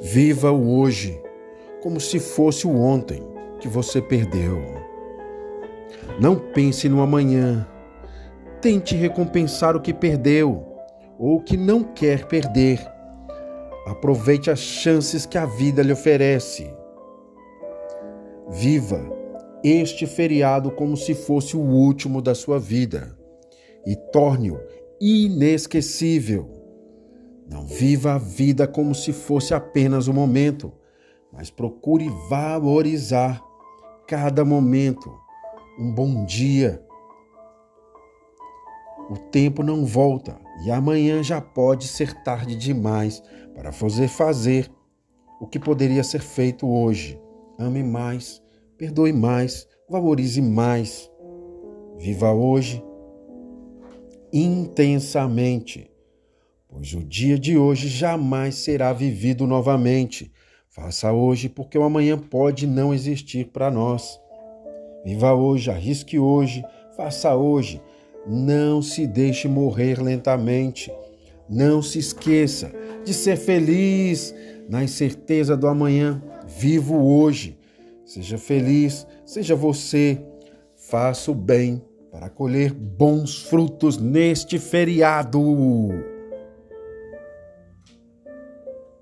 Viva o hoje como se fosse o ontem que você perdeu. Não pense no amanhã. Tente recompensar o que perdeu ou o que não quer perder. Aproveite as chances que a vida lhe oferece. Viva este feriado como se fosse o último da sua vida e torne-o inesquecível. Não viva a vida como se fosse apenas um momento, mas procure valorizar cada momento. Um bom dia. O tempo não volta e amanhã já pode ser tarde demais para fazer fazer o que poderia ser feito hoje. Ame mais, perdoe mais, valorize mais. Viva hoje intensamente, pois o dia de hoje jamais será vivido novamente. Faça hoje, porque o amanhã pode não existir para nós. Viva hoje, arrisque hoje, faça hoje. Não se deixe morrer lentamente. Não se esqueça de ser feliz na incerteza do amanhã. Vivo hoje. Seja feliz, seja você. Faça o bem para colher bons frutos neste feriado.